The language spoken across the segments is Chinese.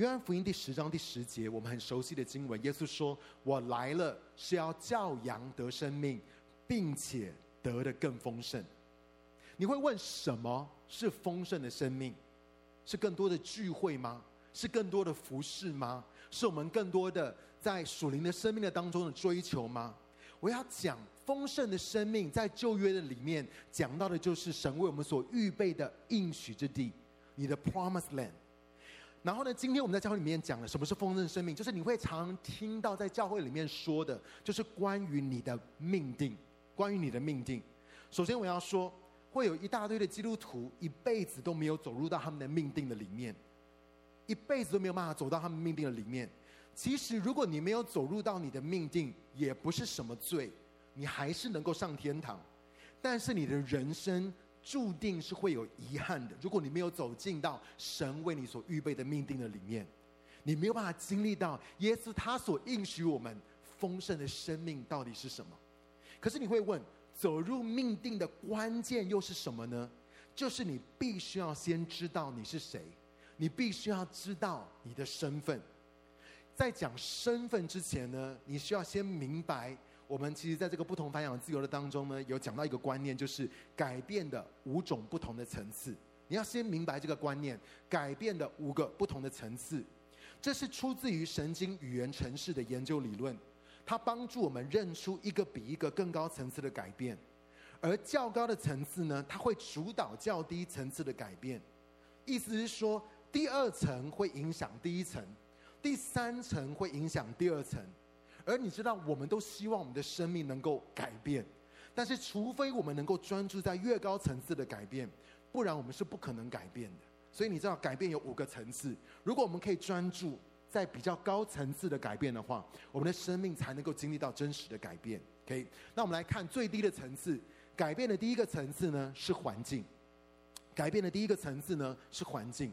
约翰福音第十章第十节，我们很熟悉的经文，耶稣说：“我来了是要叫羊得生命，并且得的更丰盛。”你会问：什么是丰盛的生命？是更多的聚会吗？是更多的服饰吗？是我们更多的在属灵的生命的当中的追求吗？我要讲丰盛的生命，在旧约的里面讲到的就是神为我们所预备的应许之地，你的 Promised Land。然后呢，今天我们在教会里面讲了什么是丰盛生命，就是你会常听到在教会里面说的，就是关于你的命定，关于你的命定。首先我要说，会有一大堆的基督徒一辈子都没有走入到他们的命定的里面，一辈子都没有办法走到他们命定的里面。其实，如果你没有走入到你的命定，也不是什么罪，你还是能够上天堂。但是，你的人生注定是会有遗憾的。如果你没有走进到神为你所预备的命定的里面，你没有办法经历到耶稣他所应许我们丰盛的生命到底是什么。可是，你会问，走入命定的关键又是什么呢？就是你必须要先知道你是谁，你必须要知道你的身份。在讲身份之前呢，你需要先明白，我们其实在这个不同凡响自由的当中呢，有讲到一个观念，就是改变的五种不同的层次。你要先明白这个观念，改变的五个不同的层次，这是出自于神经语言程式的研究理论，它帮助我们认出一个比一个更高层次的改变，而较高的层次呢，它会主导较低层次的改变。意思是说，第二层会影响第一层。第三层会影响第二层，而你知道，我们都希望我们的生命能够改变，但是除非我们能够专注在越高层次的改变，不然我们是不可能改变的。所以你知道，改变有五个层次。如果我们可以专注在比较高层次的改变的话，我们的生命才能够经历到真实的改变。OK，那我们来看最低的层次，改变的第一个层次呢是环境，改变的第一个层次呢是环境，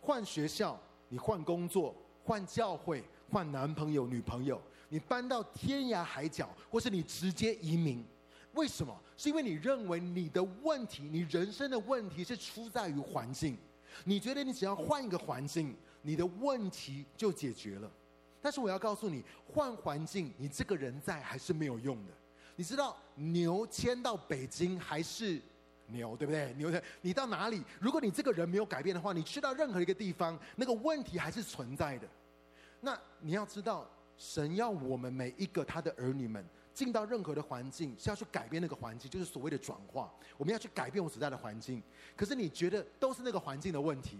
换学校，你换工作。换教会，换男朋友、女朋友，你搬到天涯海角，或是你直接移民，为什么？是因为你认为你的问题，你人生的问题是出在于环境，你觉得你只要换一个环境，你的问题就解决了。但是我要告诉你，换环境，你这个人在还是没有用的。你知道牛迁到北京还是？牛对不对？牛的，你到哪里？如果你这个人没有改变的话，你去到任何一个地方，那个问题还是存在的。那你要知道，神要我们每一个他的儿女们进到任何的环境，是要去改变那个环境，就是所谓的转化。我们要去改变我所在的环境。可是你觉得都是那个环境的问题，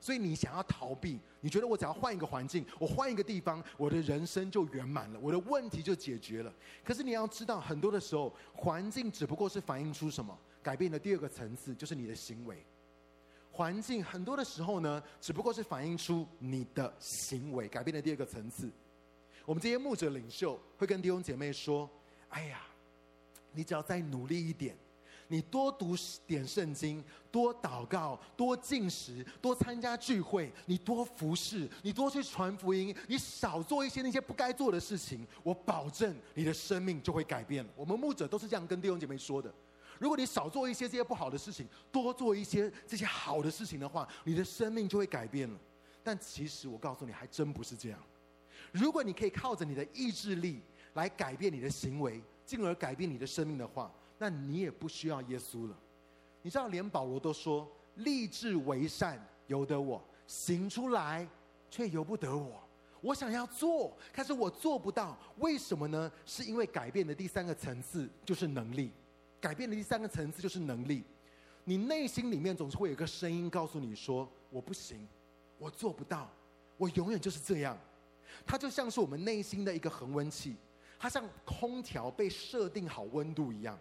所以你想要逃避。你觉得我只要换一个环境，我换一个地方，我的人生就圆满了，我的问题就解决了。可是你要知道，很多的时候，环境只不过是反映出什么？改变的第二个层次就是你的行为，环境很多的时候呢，只不过是反映出你的行为。改变的第二个层次，我们这些牧者领袖会跟弟兄姐妹说：“哎呀，你只要再努力一点，你多读点圣经，多祷告，多进食，多参加聚会，你多服侍，你多去传福音，你少做一些那些不该做的事情，我保证你的生命就会改变。”我们牧者都是这样跟弟兄姐妹说的。如果你少做一些这些不好的事情，多做一些这些好的事情的话，你的生命就会改变了。但其实我告诉你，还真不是这样。如果你可以靠着你的意志力来改变你的行为，进而改变你的生命的话，那你也不需要耶稣了。你知道，连保罗都说：“立志为善由得我，行出来却由不得我。我想要做，可是我做不到。为什么呢？是因为改变的第三个层次就是能力。”改变的第三个层次就是能力，你内心里面总是会有个声音告诉你说：“我不行，我做不到，我永远就是这样。”它就像是我们内心的一个恒温器，它像空调被设定好温度一样，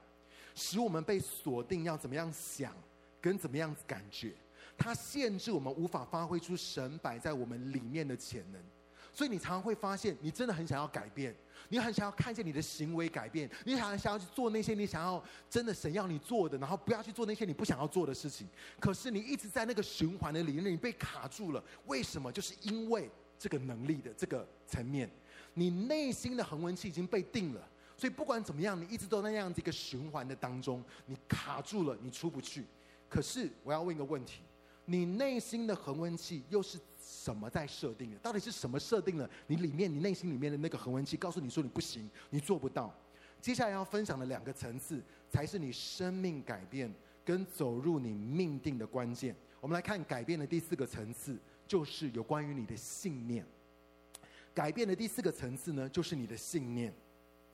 使我们被锁定要怎么样想跟怎么样子感觉，它限制我们无法发挥出神摆在我们里面的潜能。所以你常常会发现，你真的很想要改变，你很想要看见你的行为改变，你想想要去做那些你想要真的神要你做的，然后不要去做那些你不想要做的事情。可是你一直在那个循环的里面，你被卡住了。为什么？就是因为这个能力的这个层面，你内心的恒温器已经被定了。所以不管怎么样，你一直都那样子一个循环的当中，你卡住了，你出不去。可是我要问一个问题：你内心的恒温器又是什么在设定的？到底是什么设定了你里面、你内心里面的那个恒温器，告诉你说你不行，你做不到。接下来要分享的两个层次，才是你生命改变跟走入你命定的关键。我们来看改变的第四个层次，就是有关于你的信念。改变的第四个层次呢，就是你的信念。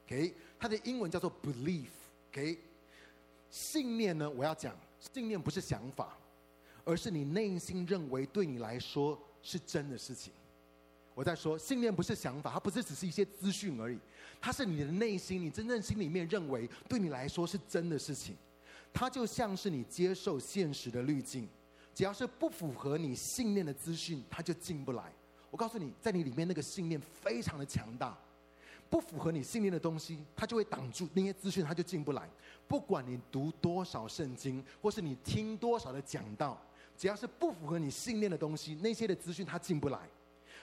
OK，它的英文叫做 belief。OK，信念呢，我要讲，信念不是想法，而是你内心认为对你来说是真的事情。我在说，信念不是想法，它不是只是一些资讯而已，它是你的内心，你真正心里面认为对你来说是真的事情。它就像是你接受现实的滤镜，只要是不符合你信念的资讯，它就进不来。我告诉你，在你里面那个信念非常的强大，不符合你信念的东西，它就会挡住那些资讯，它就进不来。不管你读多少圣经，或是你听多少的讲道，只要是不符合你信念的东西，那些的资讯它进不来。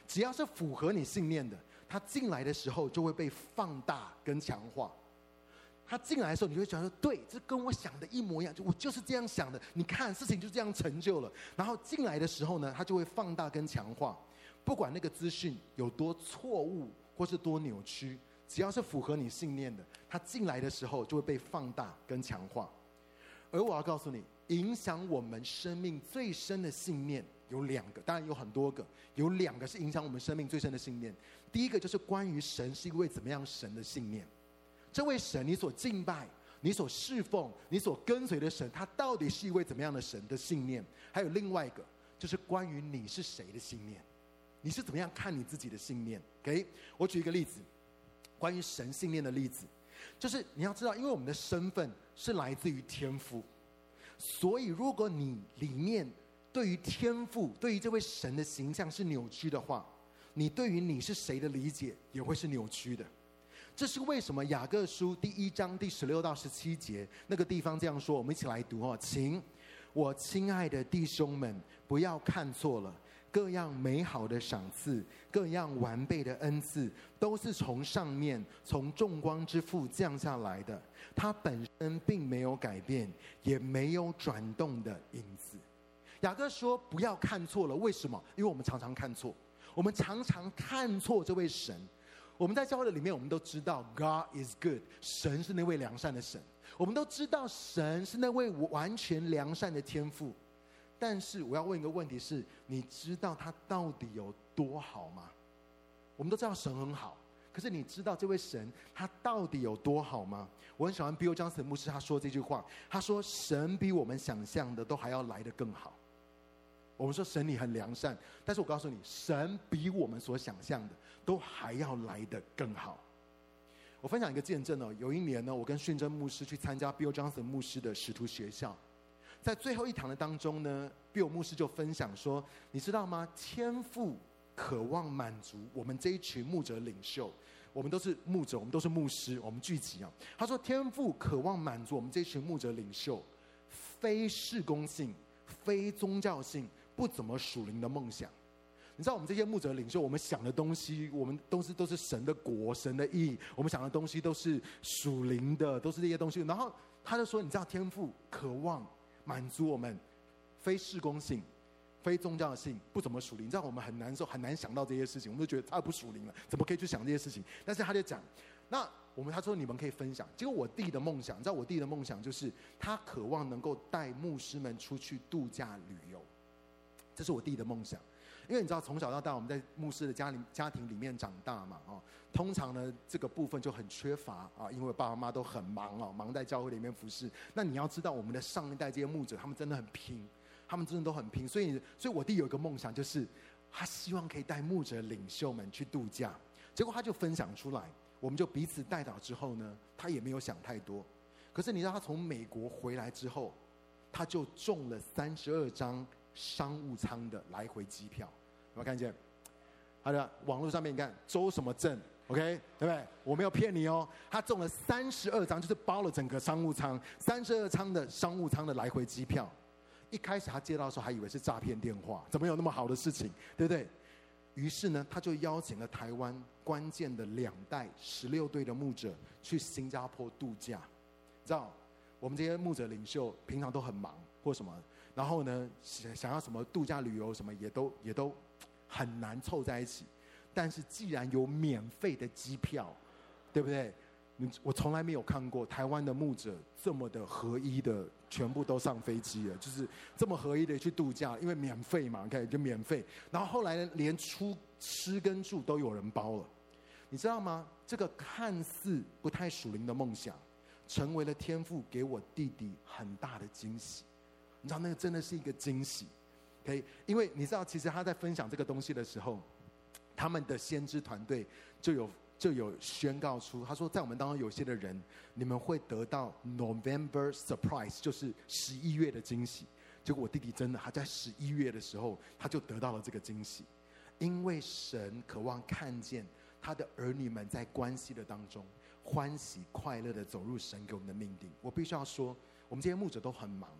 只要是符合你信念的，它进来的时候就会被放大跟强化。他进来的时候，你就会觉得说：“对，这跟我想的一模一样，就我就是这样想的。”你看，事情就这样成就了。然后进来的时候呢，他就会放大跟强化。不管那个资讯有多错误或是多扭曲，只要是符合你信念的，他进来的时候就会被放大跟强化。而我要告诉你，影响我们生命最深的信念。有两个，当然有很多个，有两个是影响我们生命最深的信念。第一个就是关于神是一位怎么样神的信念。这位神，你所敬拜、你所侍奉、你所跟随的神，他到底是一位怎么样的神的信念？还有另外一个，就是关于你是谁的信念。你是怎么样看你自己的信念？OK，我举一个例子，关于神信念的例子，就是你要知道，因为我们的身份是来自于天赋，所以如果你里面。对于天赋，对于这位神的形象是扭曲的话，你对于你是谁的理解也会是扭曲的。这是为什么？雅各书第一章第十六到十七节那个地方这样说，我们一起来读哦，请我亲爱的弟兄们不要看错了，各样美好的赏赐，各样完备的恩赐，都是从上面从众光之父降下来的，它本身并没有改变，也没有转动的影子。雅各说：“不要看错了，为什么？因为我们常常看错，我们常常看错这位神。我们在教会的里面，我们都知道 God is good，神是那位良善的神。我们都知道神是那位完全良善的天父。但是我要问一个问题是：你知道他到底有多好吗？我们都知道神很好，可是你知道这位神他到底有多好吗？我很喜欢 Bill Johnson 牧师他说这句话，他说：神比我们想象的都还要来得更好。”我们说神你很良善，但是我告诉你，神比我们所想象的都还要来得更好。我分享一个见证哦，有一年呢，我跟训真牧师去参加 Bill Johnson 牧师的使徒学校，在最后一堂的当中呢，Bill 牧师就分享说，你知道吗？天赋渴望满足我们这一群牧者领袖，我们都是牧者，我们都是牧师，我们聚集啊。他说，天赋渴望满足我们这一群牧者领袖，非事工性，非宗教性。不怎么属灵的梦想，你知道我们这些牧者领袖，我们想的东西，我们都是都是神的国、神的义，我们想的东西都是属灵的，都是这些东西。然后他就说：“你知道天赋渴望满足我们非事工性、非宗教性，不怎么属灵。你知道我们很难受，很难想到这些事情，我们就觉得太不属灵了，怎么可以去想这些事情？但是他就讲，那我们他说你们可以分享。结果我弟的梦想，你知道我弟的梦想就是他渴望能够带牧师们出去度假旅游。”这是我弟的梦想，因为你知道从小到大我们在牧师的家里家庭里面长大嘛，哦，通常呢这个部分就很缺乏啊，因为爸爸妈妈都很忙哦，忙在教会里面服侍。那你要知道我们的上一代这些牧者，他们真的很拼，他们真的都很拼。所以，所以我弟有一个梦想，就是他希望可以带牧者领袖们去度假。结果他就分享出来，我们就彼此代祷之后呢，他也没有想太多。可是你知道他从美国回来之后，他就中了三十二张。商务舱的来回机票，有没有看见？好的，网络上面你看周什么正，OK，对不对？我没有骗你哦，他中了三十二张，就是包了整个商务舱，三十二张的商务舱的来回机票。一开始他接到的时候还以为是诈骗电话，怎么有那么好的事情，对不对？于是呢，他就邀请了台湾关键的两代十六队的牧者去新加坡度假。你知道，我们这些牧者领袖平常都很忙，或什么。然后呢，想想要什么度假旅游什么也都也都很难凑在一起。但是既然有免费的机票，对不对？你我从来没有看过台湾的牧者这么的合一的，全部都上飞机了，就是这么合一的去度假，因为免费嘛，OK 就免费。然后后来呢，连出吃跟住都有人包了，你知道吗？这个看似不太属灵的梦想，成为了天父给我弟弟很大的惊喜。你知道那个真的是一个惊喜，OK？因为你知道，其实他在分享这个东西的时候，他们的先知团队就有。就有宣告出，他说，在我们当中有些的人，你们会得到 November surprise，就是十一月的惊喜。结果我弟弟真的，他在十一月的时候，他就得到了这个惊喜，因为神渴望看见他的儿女们在关系的当中欢喜快乐的走入神给我们的命定。我必须要说，我们这些牧者都很忙，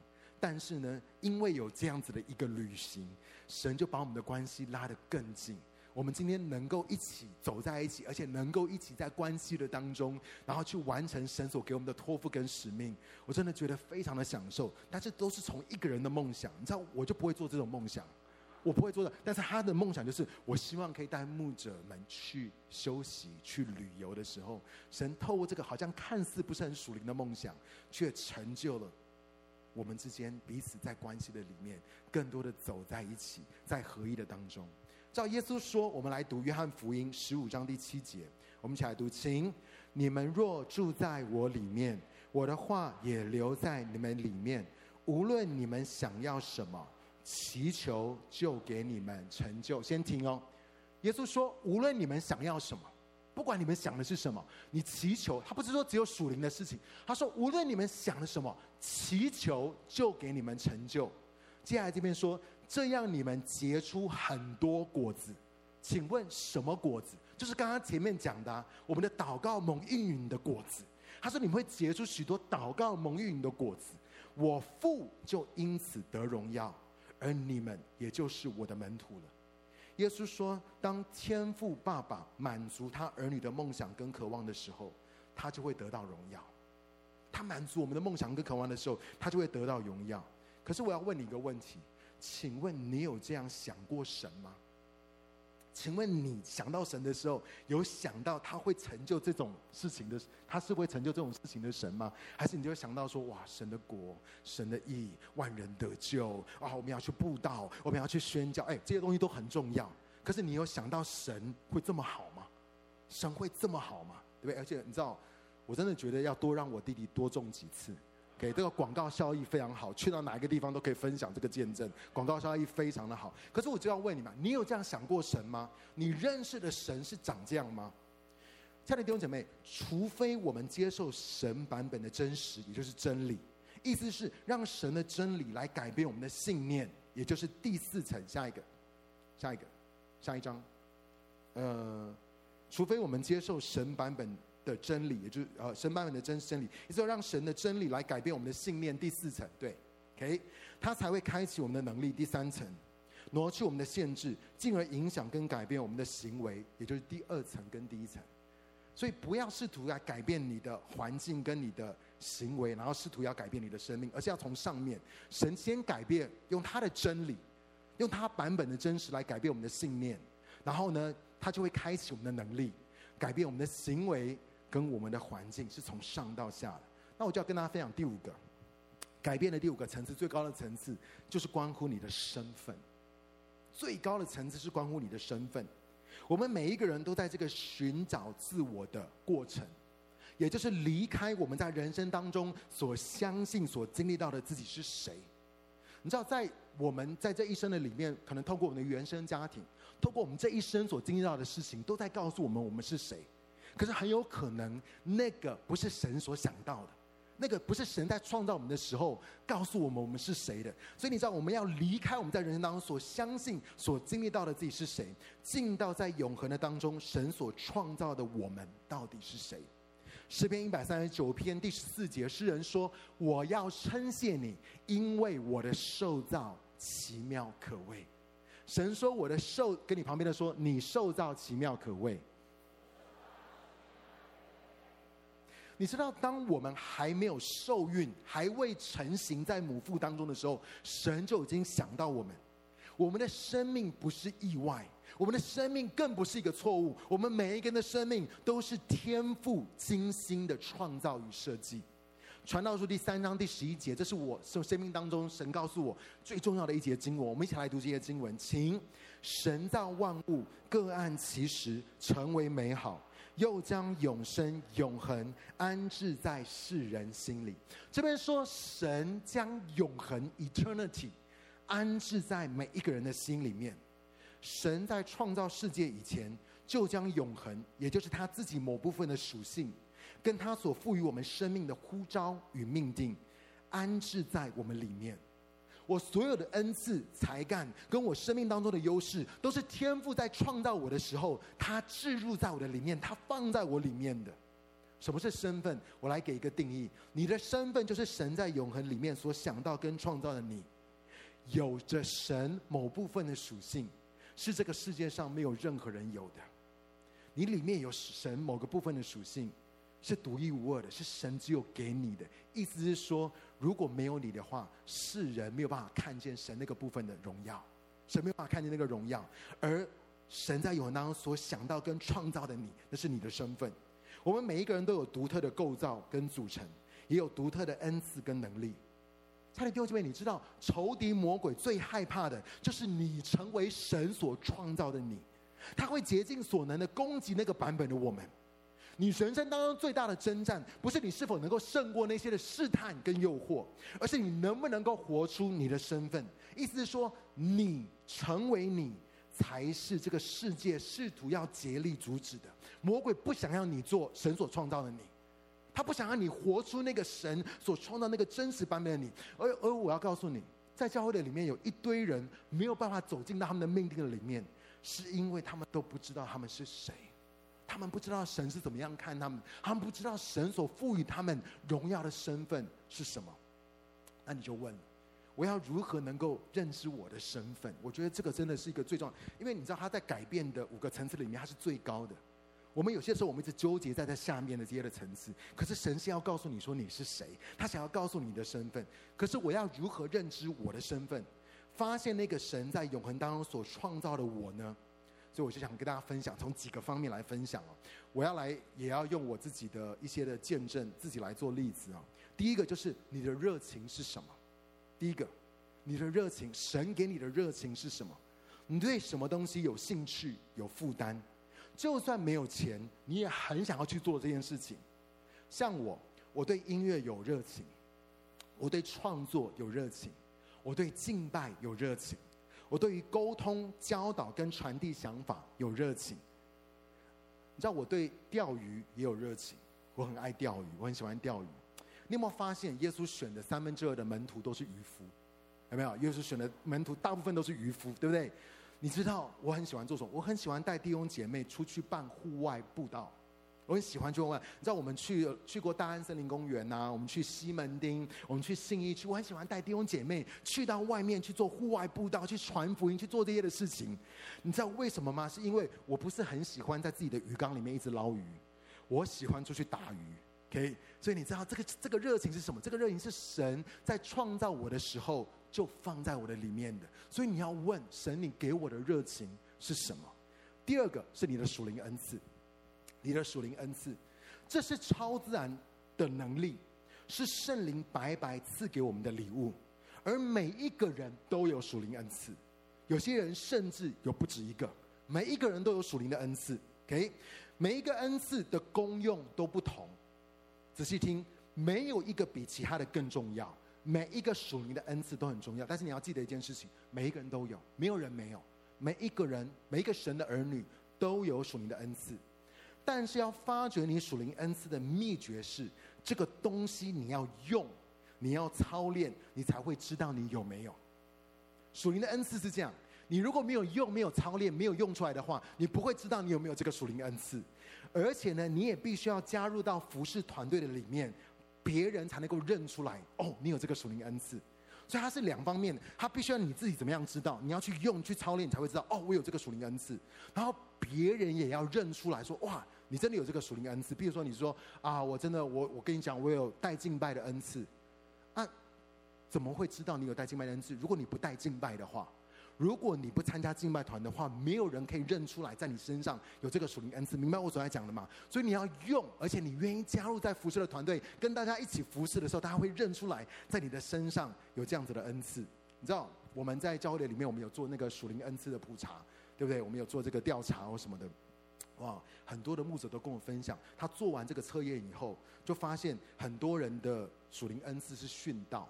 但是呢，因为有这样子的一个旅行，神就把我们的关系拉得更近。我们今天能够一起走在一起，而且能够一起在关系的当中，然后去完成神所给我们的托付跟使命，我真的觉得非常的享受。但是都是从一个人的梦想，你知道，我就不会做这种梦想，我不会做的。但是他的梦想就是，我希望可以带牧者们去休息、去旅游的时候，神透过这个好像看似不是很属灵的梦想，却成就了我们之间彼此在关系的里面，更多的走在一起，在合一的当中。照耶稣说，我们来读约翰福音十五章第七节。我们一起来读，请你们若住在我里面，我的话也留在你们里面。无论你们想要什么，祈求就给你们成就。先听哦，耶稣说，无论你们想要什么，不管你们想的是什么，你祈求，他不是说只有属灵的事情。他说，无论你们想的什么，祈求就给你们成就。接下来这边说。这样你们结出很多果子，请问什么果子？就是刚刚前面讲的啊，我们的祷告蒙应允的果子。他说你们会结出许多祷告蒙应允的果子，我父就因此得荣耀，而你们也就是我的门徒了。耶稣说，当天父爸爸满足他儿女的梦想跟渴望的时候，他就会得到荣耀。他满足我们的梦想跟渴望的时候，他就会得到荣耀。可是我要问你一个问题。请问你有这样想过神吗？请问你想到神的时候，有想到他会成就这种事情的？他是会成就这种事情的神吗？还是你就会想到说，哇，神的国、神的义、万人得救啊！我们要去布道，我们要去宣教，哎，这些东西都很重要。可是你有想到神会这么好吗？神会这么好吗？对不对？而且你知道，我真的觉得要多让我弟弟多种几次。给这个广告效益非常好，去到哪一个地方都可以分享这个见证，广告效益非常的好。可是我就要问你们，你有这样想过神吗？你认识的神是长这样吗？亲爱的弟兄姐妹，除非我们接受神版本的真实，也就是真理，意思是让神的真理来改变我们的信念，也就是第四层，下一个，下一个，下一章。呃，除非我们接受神版本。的真理，也就是呃神版本的真真理，也就是让神的真理来改变我们的信念。第四层，对，OK，它才会开启我们的能力。第三层，挪去我们的限制，进而影响跟改变我们的行为，也就是第二层跟第一层。所以不要试图来改变你的环境跟你的行为，然后试图要改变你的生命，而是要从上面，神先改变，用他的真理，用他版本的真实来改变我们的信念，然后呢，他就会开启我们的能力，改变我们的行为。跟我们的环境是从上到下的，那我就要跟大家分享第五个改变的第五个层次，最高的层次就是关乎你的身份。最高的层次是关乎你的身份。我们每一个人都在这个寻找自我的过程，也就是离开我们在人生当中所相信、所经历到的自己是谁。你知道，在我们在这一生的里面，可能透过我们的原生家庭，透过我们这一生所经历到的事情，都在告诉我们我们是谁。可是很有可能，那个不是神所想到的，那个不是神在创造我们的时候告诉我们我们是谁的。所以你知道，我们要离开我们在人生当中所相信、所经历到的自己是谁，进到在永恒的当中，神所创造的我们到底是谁？诗篇一百三十九篇第十四节，诗人说：“我要称谢你，因为我的受造奇妙可畏。”神说：“我的受，跟你旁边的说，你受造奇妙可畏。”你知道，当我们还没有受孕、还未成型在母腹当中的时候，神就已经想到我们。我们的生命不是意外，我们的生命更不是一个错误，我们每一个人的生命都是天赋精心的创造与设计。传道书第三章第十一节，这是我生生命当中神告诉我最重要的一节经文。我们一起来读这些经文，请神造万物各按其时成为美好，又将永生永恒安置在世人心里。这边说神将永恒 （eternity） 安置在每一个人的心里面。神在创造世界以前，就将永恒，也就是他自己某部分的属性。跟他所赋予我们生命的呼召与命定，安置在我们里面。我所有的恩赐、才干，跟我生命当中的优势，都是天赋在创造我的时候，他置入在我的里面，他放在我里面的。什么是身份？我来给一个定义：你的身份就是神在永恒里面所想到跟创造的你，有着神某部分的属性，是这个世界上没有任何人有的。你里面有神某个部分的属性。是独一无二的，是神只有给你的。意思是说，如果没有你的话，世人没有办法看见神那个部分的荣耀，神没有办法看见那个荣耀。而神在永恒当中所想到跟创造的你，那是你的身份。我们每一个人都有独特的构造跟组成，也有独特的恩赐跟能力。差点弟兄姐妹，你知道仇敌魔鬼最害怕的就是你成为神所创造的你，他会竭尽所能的攻击那个版本的我们。你人生当中最大的征战，不是你是否能够胜过那些的试探跟诱惑，而是你能不能够活出你的身份。意思是说，你成为你，才是这个世界试图要竭力阻止的。魔鬼不想要你做神所创造的你，他不想让你活出那个神所创造那个真实版本的你。而而我要告诉你，在教会的里面有一堆人没有办法走进到他们的命定的里面，是因为他们都不知道他们是谁。他们不知道神是怎么样看他们，他们不知道神所赋予他们荣耀的身份是什么。那你就问，我要如何能够认知我的身份？我觉得这个真的是一个最重要，因为你知道他在改变的五个层次里面，他是最高的。我们有些时候我们一直纠结在这下面的这些的层次，可是神是要告诉你说你是谁，他想要告诉你的身份。可是我要如何认知我的身份？发现那个神在永恒当中所创造的我呢？所以我就想跟大家分享，从几个方面来分享哦。我要来，也要用我自己的一些的见证，自己来做例子啊。第一个就是你的热情是什么？第一个，你的热情，神给你的热情是什么？你对什么东西有兴趣、有负担？就算没有钱，你也很想要去做这件事情。像我，我对音乐有热情，我对创作有热情，我对敬拜有热情。我对于沟通、教导跟传递想法有热情。你知道我对钓鱼也有热情，我很爱钓鱼，我很喜欢钓鱼。你有没有发现，耶稣选的三分之二的门徒都是渔夫？有没有？耶稣选的门徒大部分都是渔夫，对不对？你知道我很喜欢做什么？我很喜欢带弟兄姐妹出去办户外布道。我很喜欢去问，你知道我们去去过大安森林公园呐、我们去西门町，我们去信义区，我很喜欢带弟兄姐妹去到外面去做户外步道，去传福音，去做这些的事情。你知道为什么吗？是因为我不是很喜欢在自己的鱼缸里面一直捞鱼，我喜欢出去打鱼。OK，所以你知道这个这个热情是什么？这个热情是神在创造我的时候就放在我的里面的。所以你要问神，你给我的热情是什么？第二个是你的属灵恩赐。你的属灵恩赐，这是超自然的能力，是圣灵白白赐给我们的礼物。而每一个人都有属灵恩赐，有些人甚至有不止一个。每一个人都有属灵的恩赐，OK？每一个恩赐的功用都不同。仔细听，没有一个比其他的更重要。每一个属灵的恩赐都很重要，但是你要记得一件事情：每一个人都有，没有人没有。每一个人，每一个神的儿女都有属灵的恩赐。但是要发掘你属灵恩赐的秘诀是，这个东西你要用，你要操练，你才会知道你有没有。属灵的恩赐是这样，你如果没有用、没有操练、没有用出来的话，你不会知道你有没有这个属灵恩赐。而且呢，你也必须要加入到服侍团队的里面，别人才能够认出来哦，你有这个属灵恩赐。所以它是两方面的，它必须要你自己怎么样知道，你要去用、去操练，你才会知道哦，我有这个属灵恩赐。然后别人也要认出来说哇。你真的有这个属灵恩赐？比如说，你说啊，我真的，我我跟你讲，我有带敬拜的恩赐。啊，怎么会知道你有带敬拜的恩赐？如果你不带敬拜的话，如果你不参加敬拜团的话，没有人可以认出来在你身上有这个属灵恩赐。明白我所在讲的吗？所以你要用，而且你愿意加入在服侍的团队，跟大家一起服侍的时候，大家会认出来在你的身上有这样子的恩赐。你知道我们在教会里面，我们有做那个属灵恩赐的普查，对不对？我们有做这个调查或什么的。哇，很多的牧者都跟我分享，他做完这个测验以后，就发现很多人的属灵恩赐是训道。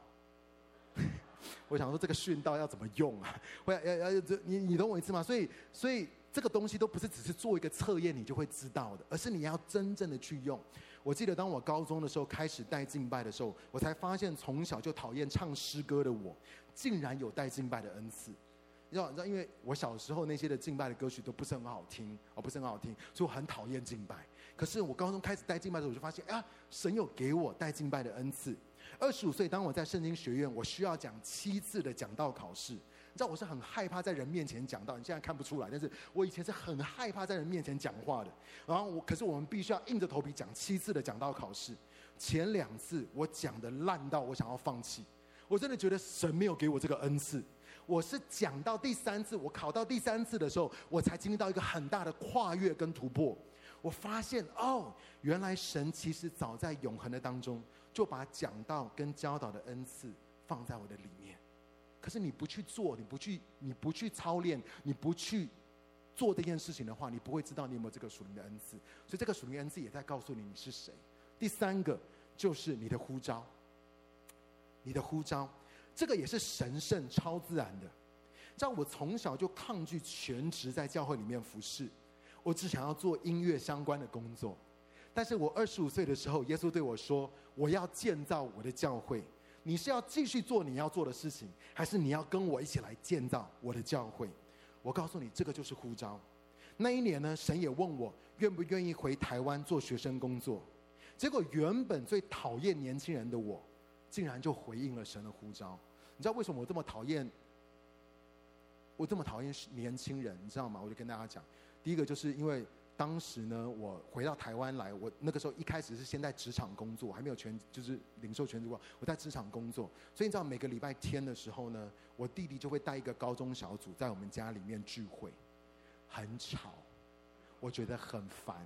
我想说，这个训道要怎么用啊？我要要要这你你懂我意思吗？所以所以这个东西都不是只是做一个测验你就会知道的，而是你要真正的去用。我记得当我高中的时候开始带敬拜的时候，我才发现从小就讨厌唱诗歌的我，竟然有带敬拜的恩赐。你知道你知道，因为我小时候那些的敬拜的歌曲都不是很好听，哦，不是很好听，所以我很讨厌敬拜。可是我高中开始带敬拜的时候，我就发现啊，神有给我带敬拜的恩赐。二十五岁，当我在圣经学院，我需要讲七次的讲道考试。你知道我是很害怕在人面前讲道，你现在看不出来，但是我以前是很害怕在人面前讲话的。然后我，可是我们必须要硬着头皮讲七次的讲道考试。前两次我讲的烂到我想要放弃，我真的觉得神没有给我这个恩赐。我是讲到第三次，我考到第三次的时候，我才经历到一个很大的跨越跟突破。我发现哦，原来神其实早在永恒的当中。就把讲道跟教导的恩赐放在我的里面，可是你不去做，你不去，你不去操练，你不去做这件事情的话，你不会知道你有没有这个属灵的恩赐。所以这个属灵恩赐也在告诉你你是谁。第三个就是你的呼召，你的呼召，这个也是神圣超自然的。让我从小就抗拒全职在教会里面服侍，我只想要做音乐相关的工作。但是我二十五岁的时候，耶稣对我说：“我要建造我的教会，你是要继续做你要做的事情，还是你要跟我一起来建造我的教会？”我告诉你，这个就是呼召。那一年呢，神也问我愿不愿意回台湾做学生工作。结果原本最讨厌年轻人的我，竟然就回应了神的呼召。你知道为什么我这么讨厌？我这么讨厌年轻人，你知道吗？我就跟大家讲，第一个就是因为。当时呢，我回到台湾来，我那个时候一开始是先在职场工作，还没有全就是领受全职过。我在职场工作，所以你知道每个礼拜天的时候呢，我弟弟就会带一个高中小组在我们家里面聚会，很吵，我觉得很烦。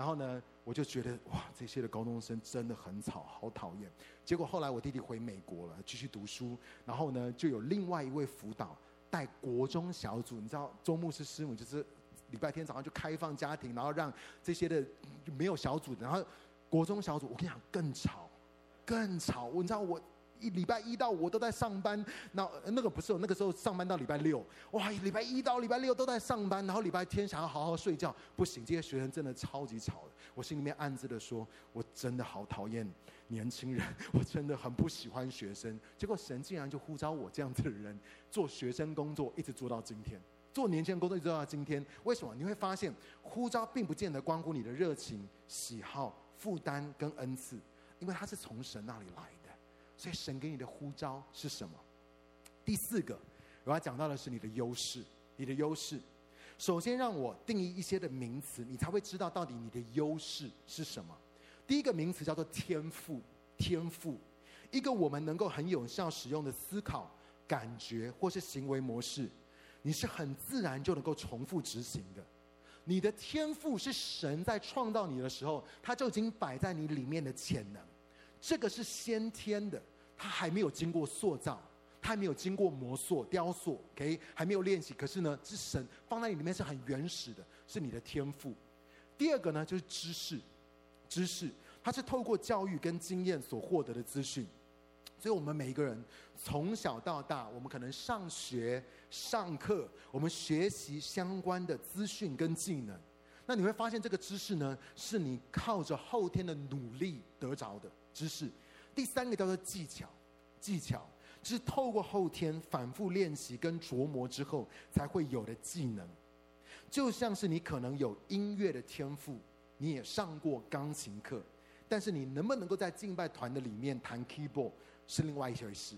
然后呢，我就觉得哇，这些的高中生真的很吵，好讨厌。结果后来我弟弟回美国了，继续读书。然后呢，就有另外一位辅导带国中小组，你知道周牧师师母就是。礼拜天早上就开放家庭，然后让这些的没有小组，然后国中小组，我跟你讲更吵，更吵。你知道我一礼拜一到五都在上班，那那个不是那个时候上班到礼拜六，哇，礼拜一到礼拜六都在上班，然后礼拜天想要好好睡觉，不行，这些学生真的超级吵。我心里面暗自的说，我真的好讨厌年轻人，我真的很不喜欢学生。结果神竟然就呼召我这样子的人做学生工作，一直做到今天。做年轻人工作一直做到今天，为什么？你会发现呼召并不见得关乎你的热情、喜好、负担跟恩赐，因为它是从神那里来的。所以神给你的呼召是什么？第四个，我要讲到的是你的优势。你的优势，首先让我定义一些的名词，你才会知道到底你的优势是什么。第一个名词叫做天赋，天赋，一个我们能够很有效使用的思考、感觉或是行为模式。你是很自然就能够重复执行的，你的天赋是神在创造你的时候，他就已经摆在你里面的潜能，这个是先天的，他还没有经过塑造，他还没有经过磨塑、雕塑，OK，还没有练习。可是呢，是神放在你里面是很原始的，是你的天赋。第二个呢，就是知识，知识，它是透过教育跟经验所获得的资讯。所以，我们每一个人从小到大，我们可能上学、上课，我们学习相关的资讯跟技能。那你会发现，这个知识呢，是你靠着后天的努力得着的知识。第三个叫做技巧，技巧是透过后天反复练习跟琢磨之后才会有的技能。就像是你可能有音乐的天赋，你也上过钢琴课，但是你能不能够在敬拜团的里面弹 keyboard？是另外一回事，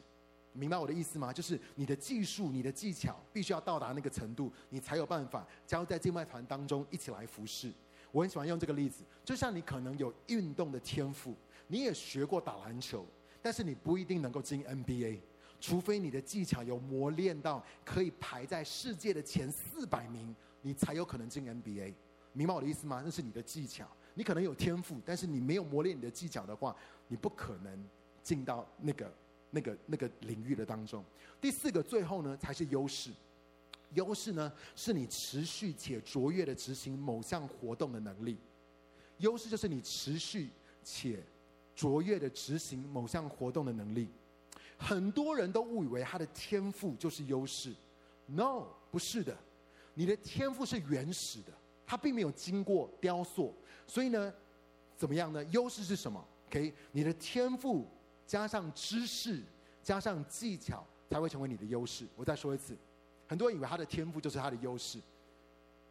明白我的意思吗？就是你的技术、你的技巧必须要到达那个程度，你才有办法加入在敬拜团当中一起来服侍。我很喜欢用这个例子，就像你可能有运动的天赋，你也学过打篮球，但是你不一定能够进 NBA。除非你的技巧有磨练到可以排在世界的前四百名，你才有可能进 NBA。明白我的意思吗？那是你的技巧，你可能有天赋，但是你没有磨练你的技巧的话，你不可能进到那个、那个、那个领域的当中。第四个，最后呢，才是优势。优势呢，是你持续且卓越的执行某项活动的能力。优势就是你持续且卓越的执行某项活动的能力。很多人都误以为他的天赋就是优势，No，不是的，你的天赋是原始的，它并没有经过雕塑，所以呢，怎么样呢？优势是什么？OK，你的天赋加上知识加上技巧才会成为你的优势。我再说一次，很多人以为他的天赋就是他的优势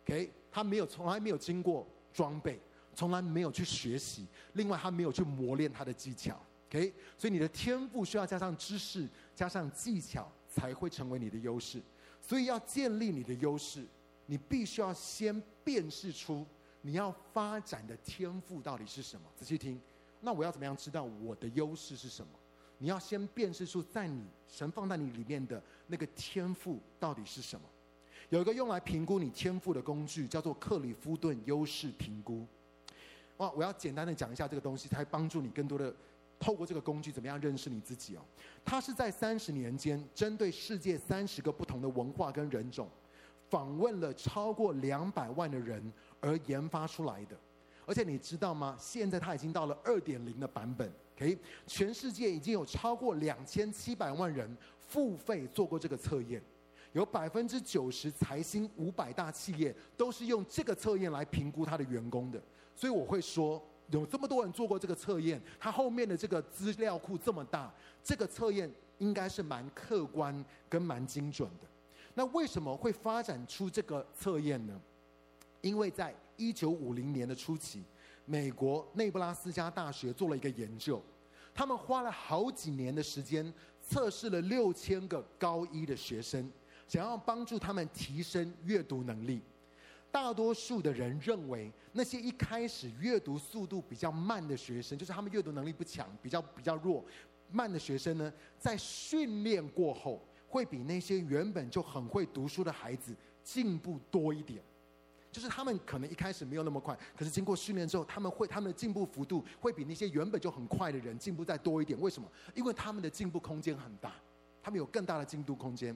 ，OK，他没有从来没有经过装备，从来没有去学习，另外他没有去磨练他的技巧。OK，所以你的天赋需要加上知识，加上技巧，才会成为你的优势。所以要建立你的优势，你必须要先辨识出你要发展的天赋到底是什么。仔细听，那我要怎么样知道我的优势是什么？你要先辨识出在你神放在你里面的那个天赋到底是什么。有一个用来评估你天赋的工具，叫做克里夫顿优势评估。哇，我要简单的讲一下这个东西，才帮助你更多的。透过这个工具，怎么样认识你自己哦？它是在三十年间，针对世界三十个不同的文化跟人种，访问了超过两百万的人而研发出来的。而且你知道吗？现在它已经到了二点零的版本。OK，全世界已经有超过两千七百万人付费做过这个测验，有百分之九十财新五百大企业都是用这个测验来评估他的员工的。所以我会说。有这么多人做过这个测验，它后面的这个资料库这么大，这个测验应该是蛮客观跟蛮精准的。那为什么会发展出这个测验呢？因为在一九五零年的初期，美国内布拉斯加大学做了一个研究，他们花了好几年的时间测试了六千个高一的学生，想要帮助他们提升阅读能力。大多数的人认为，那些一开始阅读速度比较慢的学生，就是他们阅读能力不强、比较比较弱、慢的学生呢，在训练过后，会比那些原本就很会读书的孩子进步多一点。就是他们可能一开始没有那么快，可是经过训练之后，他们会他们的进步幅度会比那些原本就很快的人进步再多一点。为什么？因为他们的进步空间很大，他们有更大的进步空间。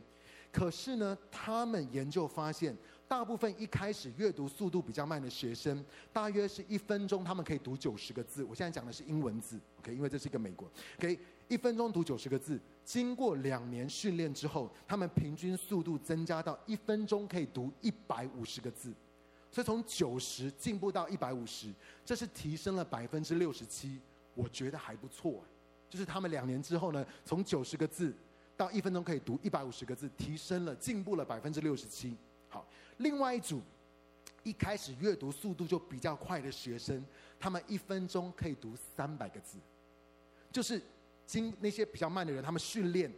可是呢，他们研究发现。大部分一开始阅读速度比较慢的学生，大约是一分钟他们可以读九十个字。我现在讲的是英文字，OK？因为这是一个美国，OK？一分钟读九十个字，经过两年训练之后，他们平均速度增加到一分钟可以读一百五十个字。所以从九十进步到一百五十，这是提升了百分之六十七，我觉得还不错。就是他们两年之后呢，从九十个字到一分钟可以读一百五十个字，提升了，进步了百分之六十七。另外一组，一开始阅读速度就比较快的学生，他们一分钟可以读三百个字，就是经那些比较慢的人，他们训练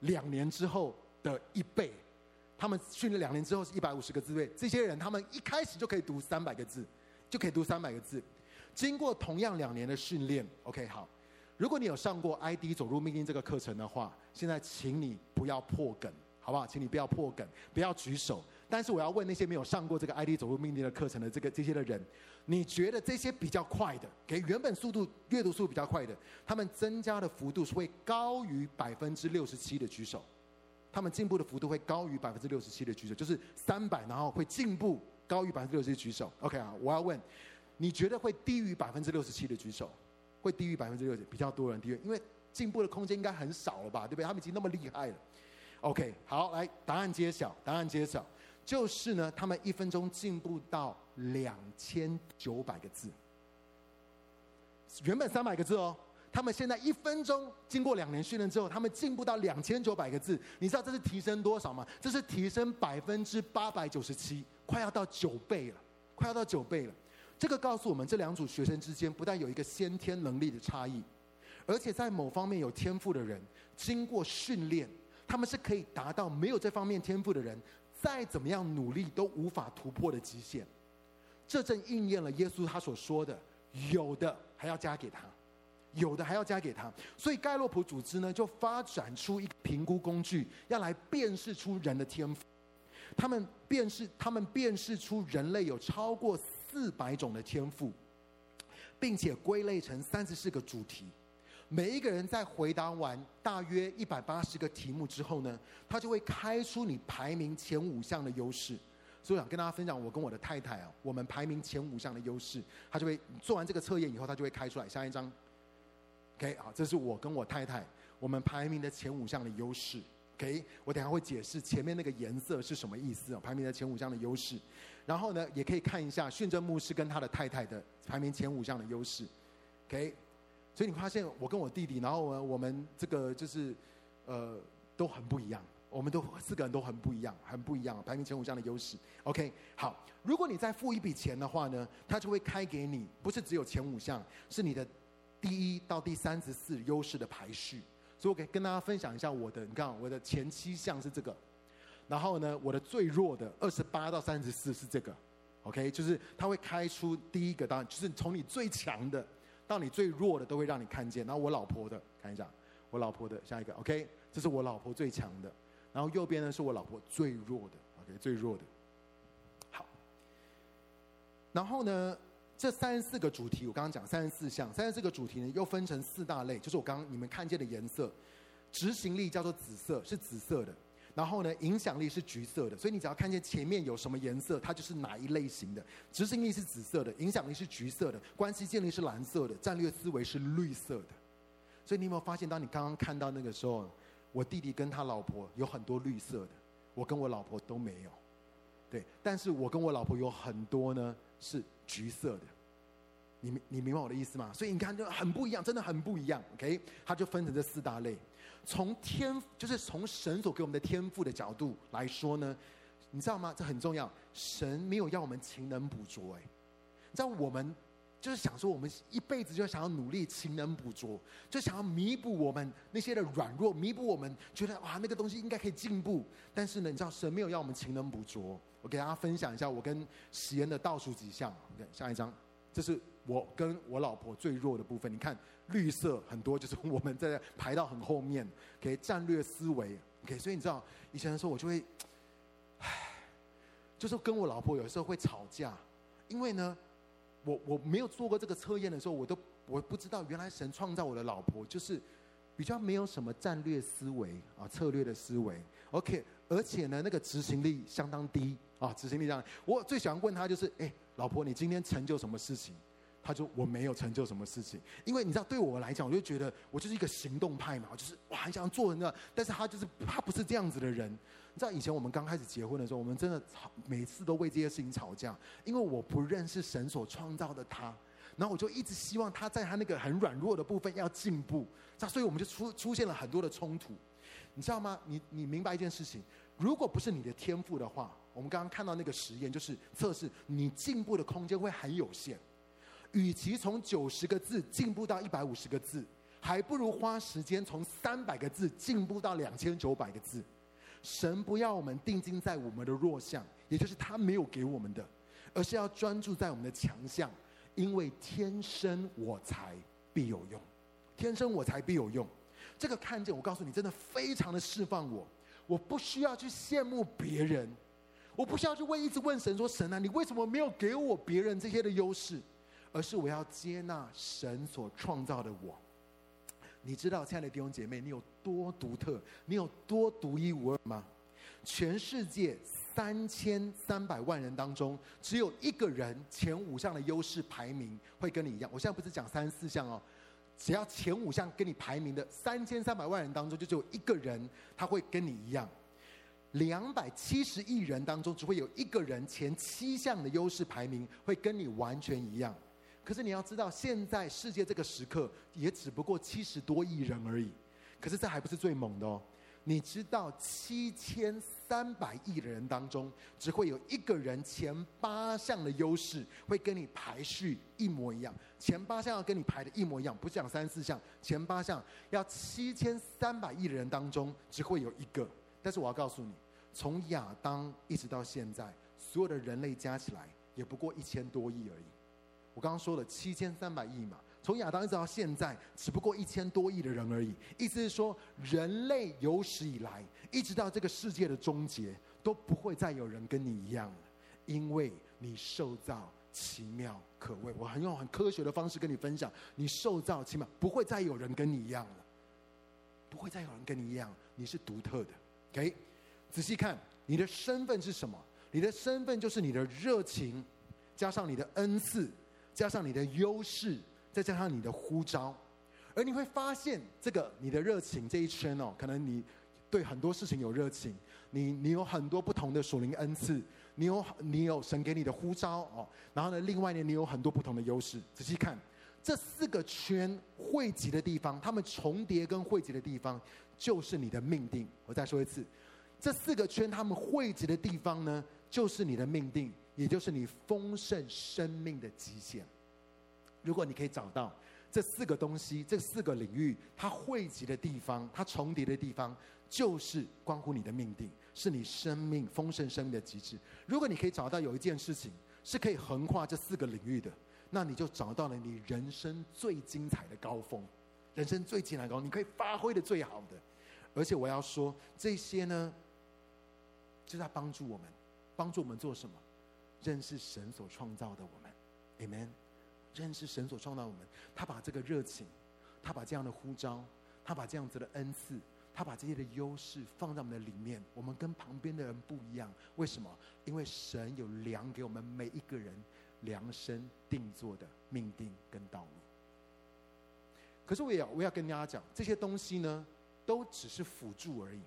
两年之后的一倍。他们训练两年之后是一百五十个字，这些人他们一开始就可以读三百个字，就可以读三百个字。经过同样两年的训练，OK，好。如果你有上过 ID 走入命令这个课程的话，现在请你不要破梗，好不好？请你不要破梗，不要举手。但是我要问那些没有上过这个 ID 走入命令的课程的这个这些的人，你觉得这些比较快的，给原本速度阅读速度比较快的，他们增加的幅度是会高于百分之六十七的举手，他们进步的幅度会高于百分之六十七的举手，就是三百，然后会进步高于百分之六十七举手。OK 啊，我要问，你觉得会低于百分之六十七的举手？会低于百分之六十，比较多人低于，因为进步的空间应该很少了吧，对不对？他们已经那么厉害了。OK，好，来，答案揭晓，答案揭晓。就是呢，他们一分钟进步到两千九百个字，原本三百个字哦，他们现在一分钟经过两年训练之后，他们进步到两千九百个字。你知道这是提升多少吗？这是提升百分之八百九十七，快要到九倍了，快要到九倍了。这个告诉我们，这两组学生之间不但有一个先天能力的差异，而且在某方面有天赋的人，经过训练，他们是可以达到没有这方面天赋的人。再怎么样努力都无法突破的极限，这正应验了耶稣他所说的：“有的还要加给他，有的还要加给他。所以盖洛普组织呢，就发展出一个评估工具，要来辨识出人的天赋。他们辨识，他们辨识出人类有超过四百种的天赋，并且归类成三十四个主题。每一个人在回答完大约一百八十个题目之后呢，他就会开出你排名前五项的优势。所以我想跟大家分享，我跟我的太太啊，我们排名前五项的优势，他就会做完这个测验以后，他就会开出来。下一张，OK 好，这是我跟我太太我们排名的前五项的优势。OK，我等下会解释前面那个颜色是什么意思啊？排名的前五项的优势，然后呢，也可以看一下训正牧师跟他的太太的排名前五项的优势。OK，所以你发现我跟我弟弟，然后我，我们这个就是呃都很不一样，我们都四个人都很不一样，很不一样，排名前五项的优势。OK，好，如果你再付一笔钱的话呢，他就会开给你，不是只有前五项，是你的第一到第三十四优势的排序。所以我可以跟大家分享一下我的，你看我的前七项是这个，然后呢，我的最弱的二十八到三十四是这个，OK，就是他会开出第一个，当然就是从你最强的到你最弱的都会让你看见。然后我老婆的看一下，我老婆的下一个，OK，这是我老婆最强的，然后右边呢是我老婆最弱的，OK，最弱的。好，然后呢？这三十四个主题，我刚刚讲三十四项，三十四个主题呢，又分成四大类，就是我刚刚你们看见的颜色。执行力叫做紫色，是紫色的。然后呢，影响力是橘色的。所以你只要看见前面有什么颜色，它就是哪一类型的。执行力是紫色的，影响力是橘色的，关系建立是蓝色的，战略思维是绿色的。所以你有没有发现，当你刚刚看到那个时候，我弟弟跟他老婆有很多绿色的，我跟我老婆都没有。对，但是我跟我老婆有很多呢。是橘色的，你你明白我的意思吗？所以你看就很不一样，真的很不一样。OK，它就分成这四大类。从天就是从神所给我们的天赋的角度来说呢，你知道吗？这很重要。神没有要我们勤能补拙，哎，你知道我们就是想说，我们一辈子就想要努力勤能补拙，就想要弥补我们那些的软弱，弥补我们觉得哇那个东西应该可以进步。但是呢，你知道神没有要我们勤能补拙。我给大家分享一下我跟喜恩的倒数几项。OK，下一张，这是我跟我老婆最弱的部分。你看绿色很多，就是我们在排到很后面。给、okay, 战略思维。OK，所以你知道以前的时候我就会，唉，就是跟我老婆有时候会吵架，因为呢，我我没有做过这个测验的时候，我都我不知道原来神创造我的老婆就是比较没有什么战略思维啊，策略的思维。OK，而且呢，那个执行力相当低。啊，执行力这样。我最喜欢问他就是，哎，老婆，你今天成就什么事情？他说我没有成就什么事情，因为你知道，对我来讲，我就觉得我就是一个行动派嘛，我就是哇，很想做那个。但是他就是他不是这样子的人。你知道以前我们刚开始结婚的时候，我们真的吵，每次都为这些事情吵架，因为我不认识神所创造的他，然后我就一直希望他在他那个很软弱的部分要进步，这样，所以我们就出出现了很多的冲突。你知道吗？你你明白一件事情，如果不是你的天赋的话。我们刚刚看到那个实验，就是测试你进步的空间会很有限。与其从九十个字进步到一百五十个字，还不如花时间从三百个字进步到两千九百个字。神不要我们定睛在我们的弱项，也就是他没有给我们的，而是要专注在我们的强项，因为天生我材必有用，天生我材必有用。这个看见，我告诉你，真的非常的释放我。我不需要去羡慕别人。我不需要去问，一直问神说：“神啊，你为什么没有给我别人这些的优势？”而是我要接纳神所创造的我。你知道，亲爱的弟兄姐妹，你有多独特，你有多独一无二吗？全世界三千三百万人当中，只有一个人前五项的优势排名会跟你一样。我现在不是讲三十四项哦，只要前五项跟你排名的三千三百万人当中，就只有一个人他会跟你一样。两百七十亿人当中，只会有一个人前七项的优势排名会跟你完全一样。可是你要知道，现在世界这个时刻也只不过七十多亿人而已。可是这还不是最猛的哦。你知道，七千三百亿的人当中，只会有一个人前八项的优势会跟你排序一模一样。前八项要跟你排的一模一样，不是讲三四项，前八项要七千三百亿的人当中只会有一个。但是我要告诉你。从亚当一直到现在，所有的人类加起来也不过一千多亿而已。我刚刚说了七千三百亿嘛，从亚当一直到现在，只不过一千多亿的人而已。意思是说，人类有史以来，一直到这个世界的终结，都不会再有人跟你一样了，因为你受造奇妙可畏。我很用很科学的方式跟你分享，你受造奇妙，不会再有人跟你一样了，不会再有人跟你一样，你是独特的。OK，仔细看，你的身份是什么？你的身份就是你的热情，加上你的恩赐，加上你的优势。再加上你的呼召，而你会发现，这个你的热情这一圈哦，可能你对很多事情有热情，你你有很多不同的属灵恩赐，你有你有神给你的呼召哦，然后呢，另外呢，你有很多不同的优势。仔细看这四个圈汇集的地方，它们重叠跟汇集的地方，就是你的命定。我再说一次，这四个圈它们汇集的地方呢，就是你的命定，也就是你丰盛生命的极限。如果你可以找到这四个东西，这四个领域，它汇集的地方，它重叠的地方，就是关乎你的命定，是你生命丰盛生命的极致。如果你可以找到有一件事情是可以横跨这四个领域的，那你就找到了你人生最精彩的高峰，人生最精彩高峰，你可以发挥的最好的。而且我要说，这些呢，就在帮助我们，帮助我们做什么？认识神所创造的我们，Amen。认识神所创造我们，他把这个热情，他把这样的呼召，他把这样子的恩赐，他把这些的优势放在我们的里面。我们跟旁边的人不一样，为什么？因为神有量给我们每一个人量身定做的命定跟道路。可是我也要我要跟大家讲，这些东西呢，都只是辅助而已。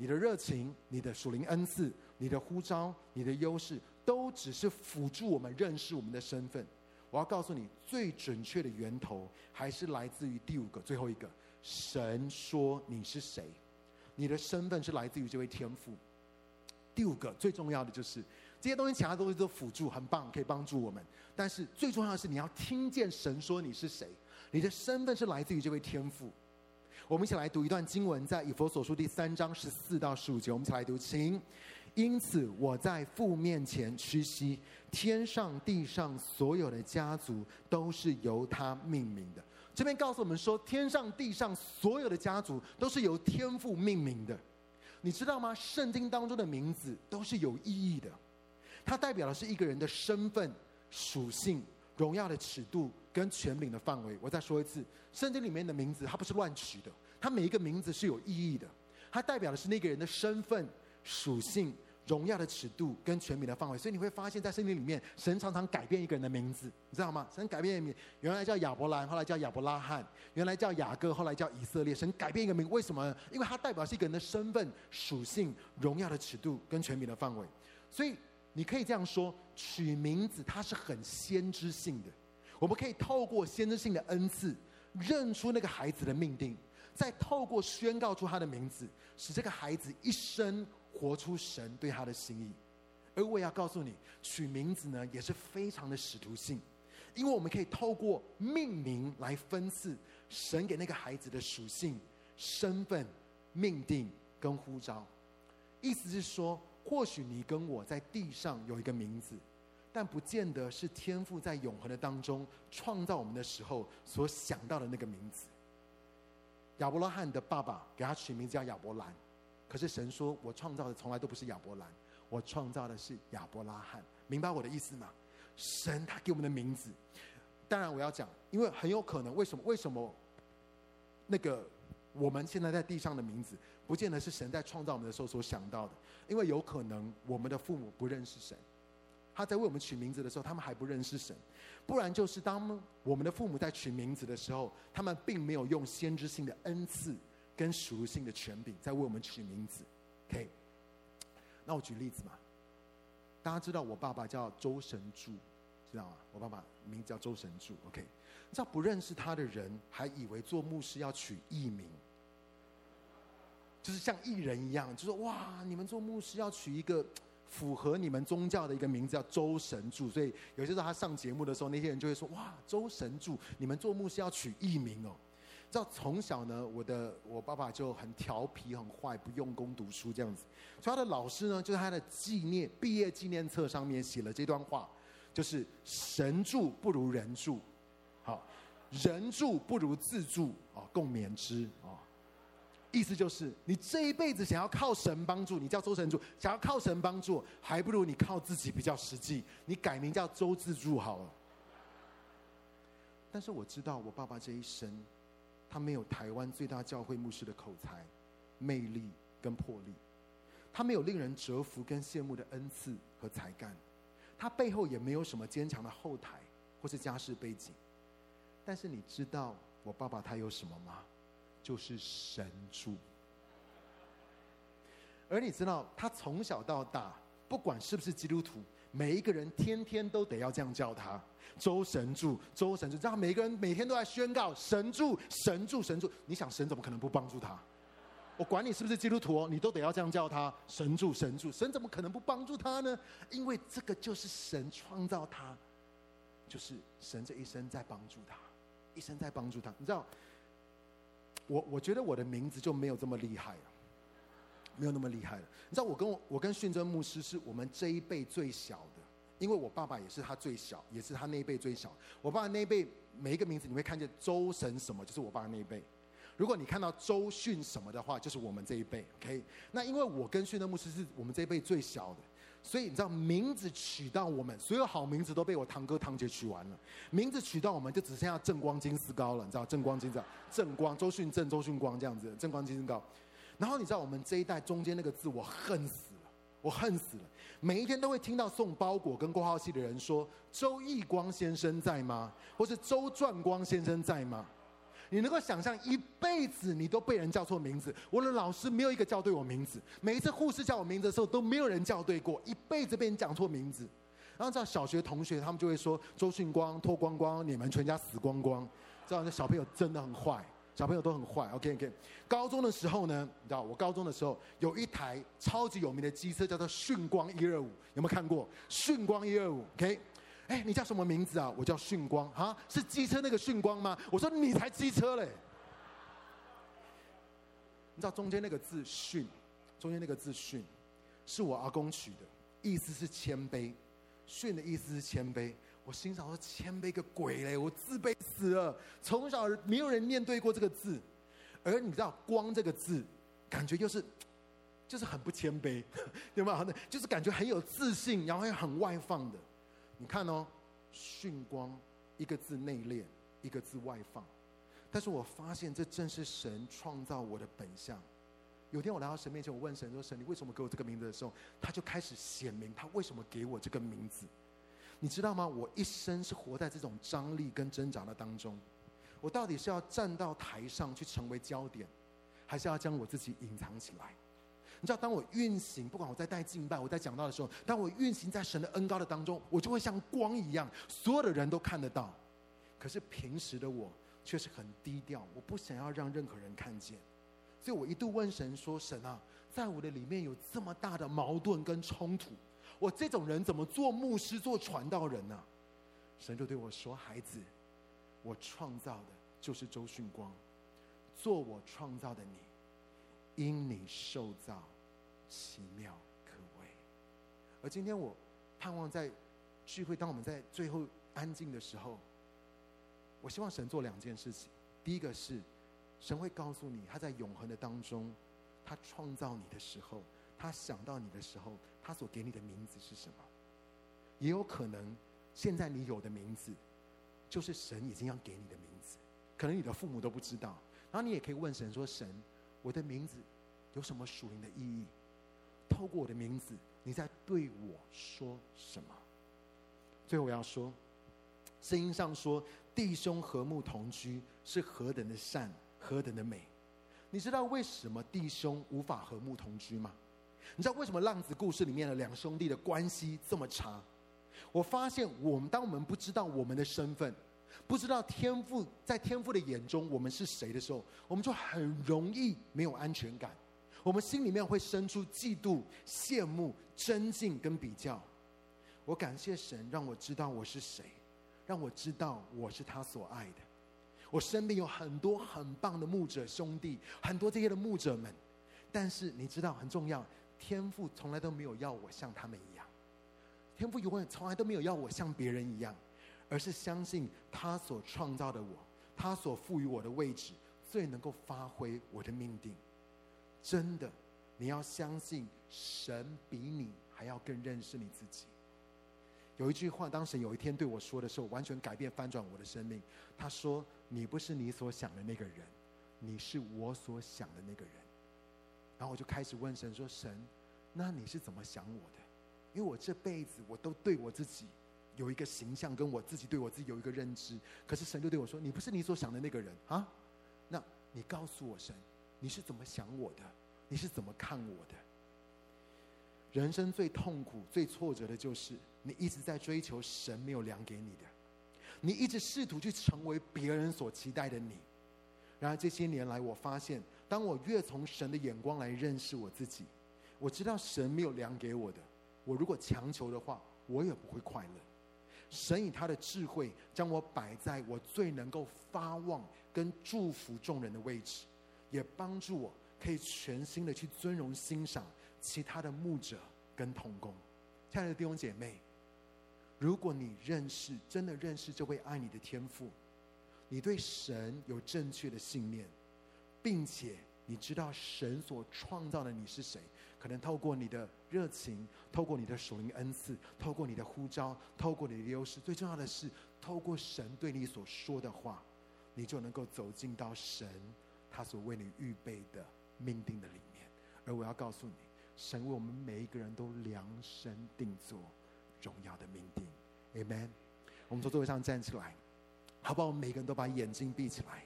你的热情、你的属灵恩赐、你的呼召、你的优势，都只是辅助我们认识我们的身份。我要告诉你，最准确的源头还是来自于第五个、最后一个。神说你是谁，你的身份是来自于这位天父。第五个最重要的就是这些东西，其他东西都辅助，很棒，可以帮助我们。但是最重要的是，你要听见神说你是谁，你的身份是来自于这位天父。我们一起来读一段经文，在以弗所书第三章十四到十五节，我们一起来读，请。因此，我在父面前屈膝，天上地上所有的家族都是由他命名的。这边告诉我们说，天上地上所有的家族都是由天父命名的。你知道吗？圣经当中的名字都是有意义的，它代表的是一个人的身份、属性、荣耀的尺度跟权柄的范围。我再说一次，圣经里面的名字它不是乱取的，它每一个名字是有意义的，它代表的是那个人的身份。属性、荣耀的尺度跟权柄的范围，所以你会发现在圣经里面，神常常改变一个人的名字，你知道吗？神改变一名，原来叫亚伯兰，后来叫亚伯拉罕；原来叫雅各，后来叫以色列。神改变一个名，为什么？因为它代表是一个人的身份、属性、荣耀的尺度跟权柄的范围。所以你可以这样说，取名字它是很先知性的。我们可以透过先知性的恩赐，认出那个孩子的命定，再透过宣告出他的名字，使这个孩子一生。活出神对他的心意，而我也要告诉你，取名字呢也是非常的使徒性，因为我们可以透过命名来分赐神给那个孩子的属性、身份、命定跟呼召。意思是说，或许你跟我在地上有一个名字，但不见得是天父在永恒的当中创造我们的时候所想到的那个名字。亚伯拉罕的爸爸给他取名字叫亚伯兰。可是神说，我创造的从来都不是亚伯兰，我创造的是亚伯拉罕。明白我的意思吗？神他给我们的名字，当然我要讲，因为很有可能，为什么？为什么那个我们现在在地上的名字，不见得是神在创造我们的时候所想到的？因为有可能我们的父母不认识神，他在为我们取名字的时候，他们还不认识神。不然就是当我们的父母在取名字的时候，他们并没有用先知性的恩赐。跟属性的权柄在为我们取名字，OK？那我举例子嘛，大家知道我爸爸叫周神助，知道吗？我爸爸名字叫周神助，OK？你知道不认识他的人还以为做牧师要取艺名，就是像艺人一样，就说哇，你们做牧师要取一个符合你们宗教的一个名字叫周神助，所以有些时候他上节目的时候，那些人就会说哇，周神助，你们做牧师要取艺名哦。知道从小呢，我的我爸爸就很调皮、很坏，不用功读书这样子。所以他的老师呢，就在他的纪念毕业纪念册上面写了这段话，就是“神助不如人助”。好，人助不如自助啊，共勉之啊。意思就是，你这一辈子想要靠神帮助，你叫周神助；想要靠神帮助，还不如你靠自己比较实际。你改名叫周自助好了。但是我知道，我爸爸这一生，他没有台湾最大教会牧师的口才、魅力跟魄力，他没有令人折服跟羡慕的恩赐和才干，他背后也没有什么坚强的后台或是家世背景。但是你知道我爸爸他有什么吗？就是神助。而你知道他从小到大，不管是不是基督徒，每一个人天天都得要这样叫他周神助，周神助，这样每个人每天都在宣告神助，神助，神助。你想神怎么可能不帮助他？我管你是不是基督徒哦，你都得要这样叫他神助，神助，神怎么可能不帮助他呢？因为这个就是神创造他，就是神这一生在帮助他，一生在帮助他。你知道，我我觉得我的名字就没有这么厉害了。没有那么厉害了。你知道我跟我我跟训真牧师是我们这一辈最小的，因为我爸爸也是他最小，也是他那一辈最小。我爸爸那一辈每一个名字你会看见周神什么，就是我爸爸那一辈。如果你看到周训什么的话，就是我们这一辈。OK，那因为我跟训真牧师是我们这一辈最小的，所以你知道名字取到我们，所有好名字都被我堂哥堂姐取完了，名字取到我们就只剩下正光金丝膏了，你知道正光金丝膏，正光周迅正周迅光这样子，正光金丝膏。然后你知道我们这一代中间那个字，我恨死了，我恨死了。每一天都会听到送包裹跟挂号信的人说：“周义光先生在吗？”或是“周传光先生在吗？”你能够想象一辈子你都被人叫错名字？我的老师没有一个叫对我名字，每一次护士叫我名字的时候都没有人叫对过，一辈子被人讲错名字。然后知道小学同学他们就会说：“周训光脱光光，你们全家死光光。”知道这小朋友真的很坏。小朋友都很坏，OK OK。高中的时候呢，你知道我高中的时候有一台超级有名的机车，叫做训光一二五，有没有看过？训光一二五，OK。哎，你叫什么名字啊？我叫训光，哈，是机车那个训光吗？我说你才机车嘞。你知道中间那个字训，中间那个字训，是我阿公取的，意思是谦卑，训的意思是谦卑。我心想说谦卑个鬼嘞！我自卑死了。从小没有人面对过这个字，而你知道“光”这个字，感觉就是就是很不谦卑，对吗？就是感觉很有自信，然后又很外放的。你看哦，“训光”一个字内敛，一个字外放。但是我发现这正是神创造我的本相。有天我来到神面前，我问神说：“神，你为什么给我这个名字？”的时候，他就开始显明他为什么给我这个名字。你知道吗？我一生是活在这种张力跟挣扎的当中。我到底是要站到台上去成为焦点，还是要将我自己隐藏起来？你知道，当我运行，不管我在带敬拜，我在讲道的时候，当我运行在神的恩膏的当中，我就会像光一样，所有的人都看得到。可是平时的我却是很低调，我不想要让任何人看见。所以我一度问神说：“神啊，在我的里面有这么大的矛盾跟冲突。”我这种人怎么做牧师、做传道人呢？神就对我说：“孩子，我创造的就是周训光，做我创造的你，因你受造奇妙可畏。”而今天我盼望在聚会，当我们在最后安静的时候，我希望神做两件事情。第一个是，神会告诉你，他在永恒的当中，他创造你的时候，他想到你的时候。他所给你的名字是什么？也有可能，现在你有的名字，就是神已经要给你的名字。可能你的父母都不知道。然后你也可以问神说：“神，我的名字有什么属灵的意义？透过我的名字，你在对我说什么？”最后我要说，圣经上说，弟兄和睦同居是何等的善，何等的美。你知道为什么弟兄无法和睦同居吗？你知道为什么浪子故事里面的两兄弟的关系这么差？我发现，我们当我们不知道我们的身份，不知道天父在天父的眼中我们是谁的时候，我们就很容易没有安全感。我们心里面会生出嫉妒、羡慕、尊敬跟比较。我感谢神，让我知道我是谁，让我知道我是他所爱的。我身边有很多很棒的牧者兄弟，很多这些的牧者们，但是你知道很重要。天父从来都没有要我像他们一样，天父永远从来都没有要我像别人一样，而是相信他所创造的我，他所赋予我的位置，最能够发挥我的命定。真的，你要相信神比你还要更认识你自己。有一句话，当神有一天对我说的时候，完全改变翻转我的生命。他说：“你不是你所想的那个人，你是我所想的那个人。”然后我就开始问神说：“神，那你是怎么想我的？因为我这辈子我都对我自己有一个形象，跟我自己对我自己有一个认知。可是神就对我说：‘你不是你所想的那个人啊！’那你告诉我，神，你是怎么想我的？你是怎么看我的？人生最痛苦、最挫折的就是。”你一直在追求神没有量给你的，你一直试图去成为别人所期待的你。然而这些年来，我发现，当我越从神的眼光来认识我自己，我知道神没有量给我的。我如果强求的话，我也不会快乐。神以他的智慧，将我摆在我最能够发望跟祝福众人的位置，也帮助我可以全心的去尊荣欣赏其他的牧者跟同工。亲爱的弟兄姐妹。如果你认识，真的认识这位爱你的天父，你对神有正确的信念，并且你知道神所创造的你是谁，可能透过你的热情，透过你的属灵恩赐，透过你的呼召，透过你的优势，最重要的是透过神对你所说的话，你就能够走进到神他所为你预备的命定的里面。而我要告诉你，神为我们每一个人都量身定做。荣耀的命定，Amen。我们从座位上站起来，好不好？我们每个人都把眼睛闭起来。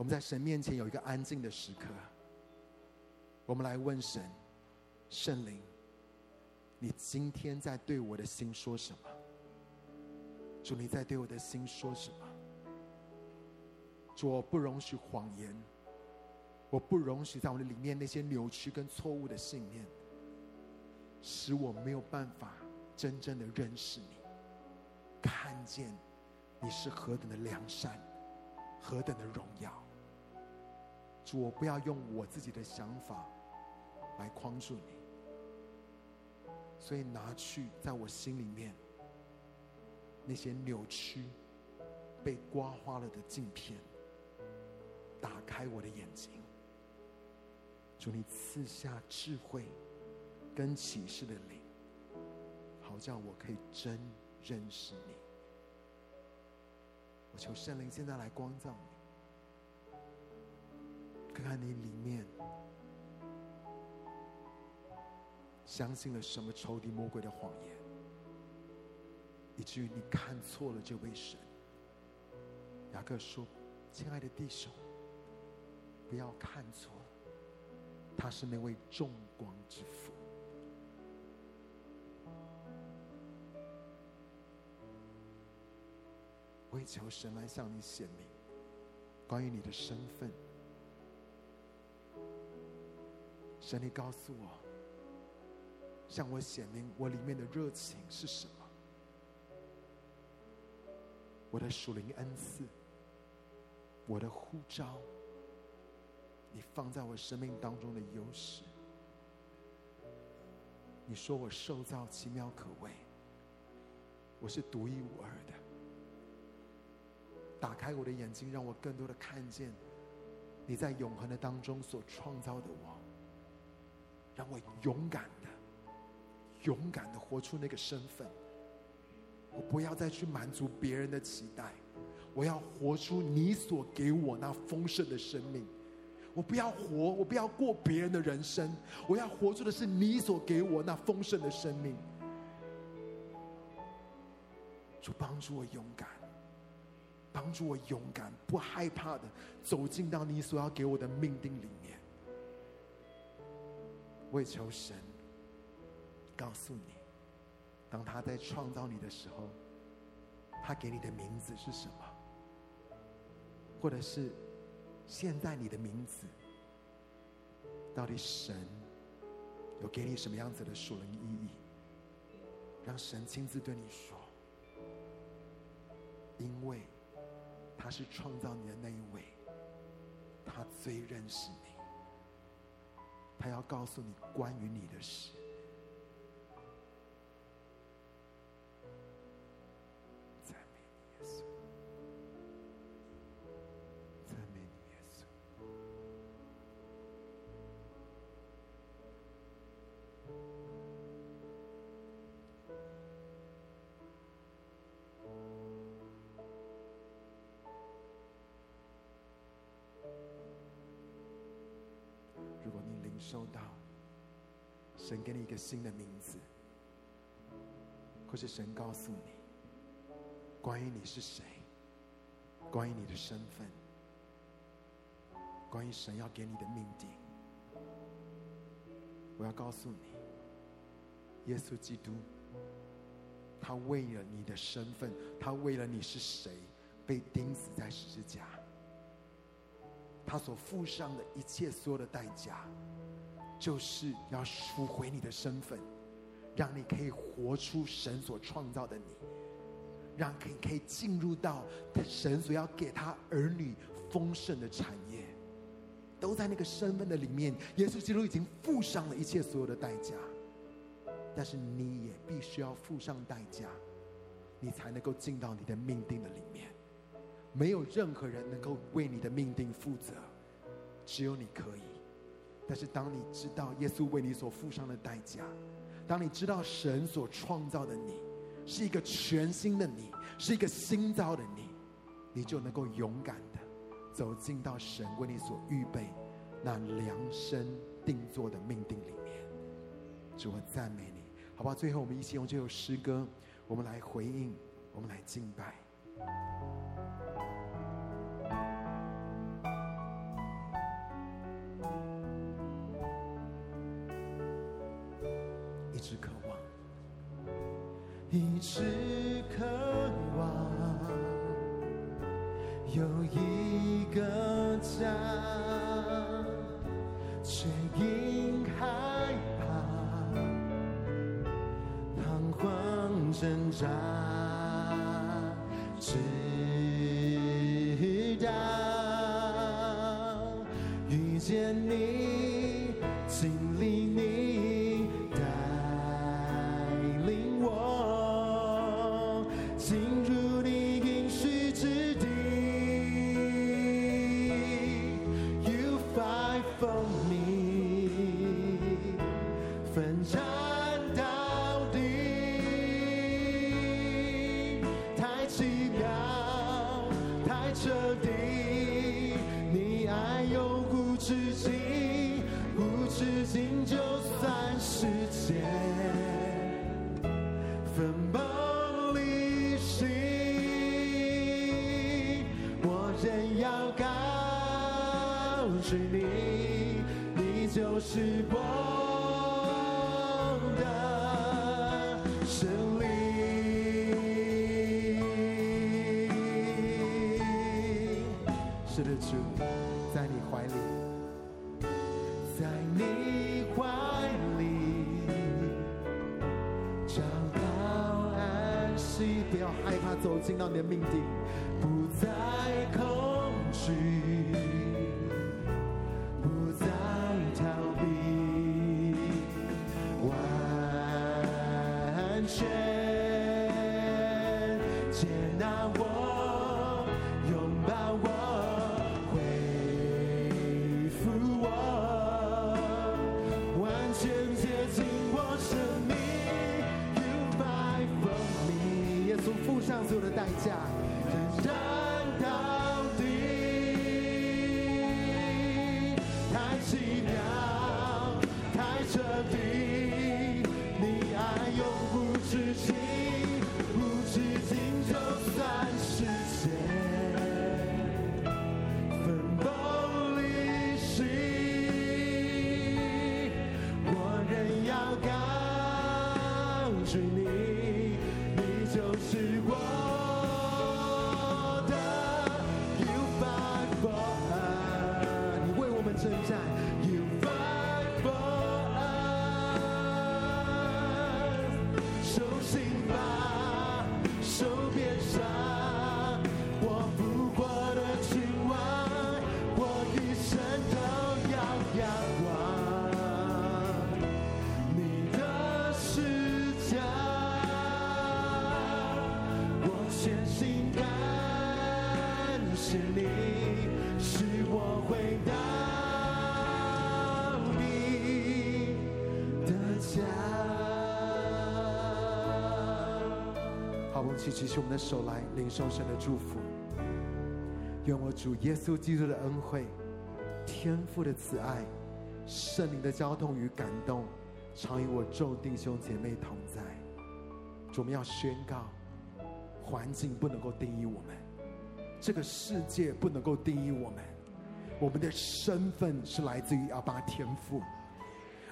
我们在神面前有一个安静的时刻，我们来问神：圣灵，你今天在对我的心说什么？主，你在对我的心说什么？主，我不容许谎言，我不容许在我的里面那些扭曲跟错误的信念。使我没有办法真正的认识你，看见你是何等的良善，何等的荣耀。主，我不要用我自己的想法来框住你，所以拿去在我心里面那些扭曲、被刮花了的镜片，打开我的眼睛。主，你赐下智慧。跟启示的灵，好叫我可以真认识你。我求圣灵现在来光照我，看看你里面相信了什么仇敌魔鬼的谎言，以至于你看错了这位神。雅各说：“亲爱的弟兄，不要看错，他是那位众光之父。”我也求神来向你显明关于你的身份。神，你告诉我，向我显明我里面的热情是什么？我的属灵恩赐，我的呼召，你放在我生命当中的优势。你说我受造奇妙可畏，我是独一无二的。打开我的眼睛，让我更多的看见你在永恒的当中所创造的我，让我勇敢的、勇敢的活出那个身份。我不要再去满足别人的期待，我要活出你所给我那丰盛的生命。我不要活，我不要过别人的人生，我要活出的是你所给我那丰盛的生命。主帮助我勇敢。帮助我勇敢、不害怕的走进到你所要给我的命定里面。为求神告诉你，当他在创造你的时候，他给你的名字是什么？或者是现在你的名字，到底神有给你什么样子的属灵意义？让神亲自对你说，因为。他是创造你的那一位，他最认识你，他要告诉你关于你的事。受到神给你一个新的名字，或是神告诉你关于你是谁，关于你的身份，关于神要给你的命定，我要告诉你，耶稣基督，他为了你的身份，他为了你是谁，被钉死在十字架。他所付上的一切所有的代价，就是要赎回你的身份，让你可以活出神所创造的你，让可以可以进入到神所要给他儿女丰盛的产业，都在那个身份的里面。耶稣基督已经付上了一切所有的代价，但是你也必须要付上代价，你才能够进到你的命定的里面。没有任何人能够为你的命定负责，只有你可以。但是当你知道耶稣为你所付上的代价，当你知道神所创造的你是一个全新的你，是一个新造的你，你就能够勇敢的走进到神为你所预备那量身定做的命定里面。主，我赞美你，好不好？最后我们一起用这首诗歌，我们来回应，我们来敬拜。有一个家，却因害怕彷徨挣扎，只举起我们的手来，领受神的祝福。愿我主耶稣基督的恩惠、天父的慈爱、圣灵的交通与感动，常与我众弟兄姐妹同在。我们要宣告，环境不能够定义我们，这个世界不能够定义我们。我们的身份是来自于阿爸天父，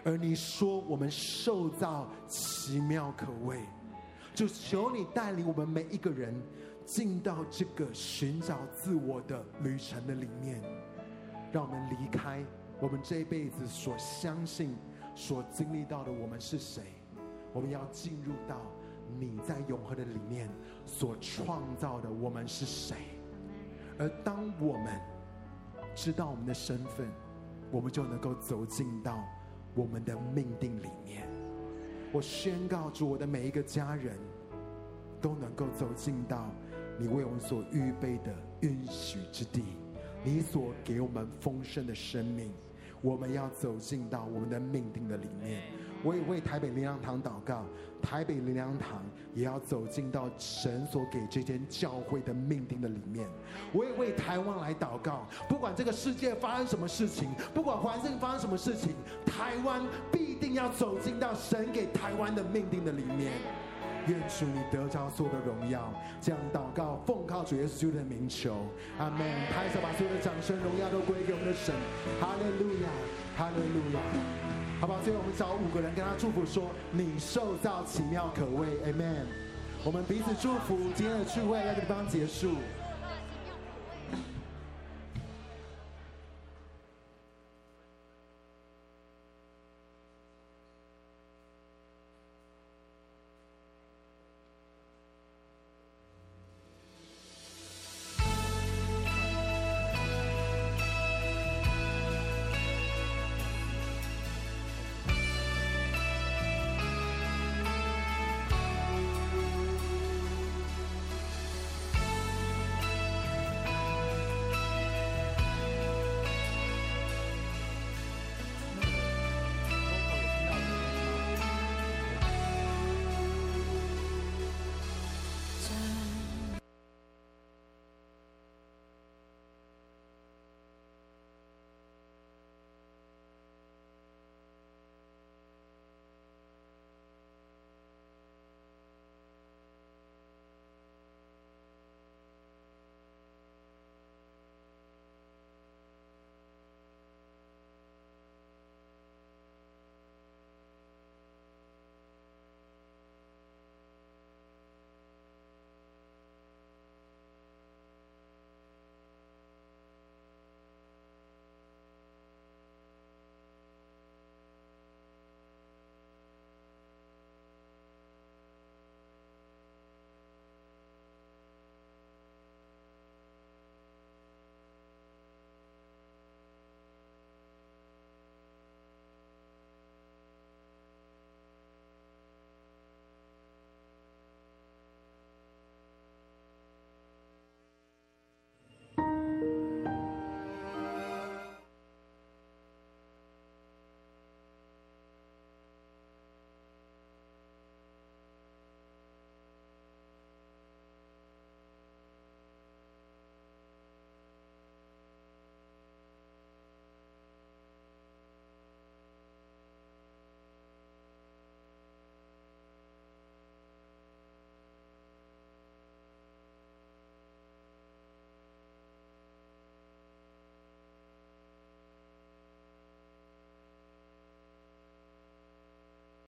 而你说我们受造奇妙可畏，就求你带领我们每一个人进到这个寻找自我的旅程的里面，让我们离开。我们这一辈子所相信、所经历到的，我们是谁？我们要进入到你在永恒的里面所创造的，我们是谁？而当我们知道我们的身份，我们就能够走进到我们的命定里面。我宣告，主，我的每一个家人都能够走进到你为我们所预备的允许之地，你所给我们丰盛的生命。我们要走进到我们的命定的里面。我也为台北灵粮堂祷告，台北灵粮堂也要走进到神所给这间教会的命定的里面。我也为台湾来祷告，不管这个世界发生什么事情，不管环境发生什么事情，台湾必定要走进到神给台湾的命定的里面。愿主你得着所有的荣耀，这样祷告，奉靠主耶稣的名求，阿门。拍手把所有的掌声、荣耀都归给我们的神，哈利路亚，哈利路亚，好不好？最后我们找五个人跟他祝福说：你受到奇妙可畏，，Amen。我们彼此祝福，今天的聚会在这地方结束。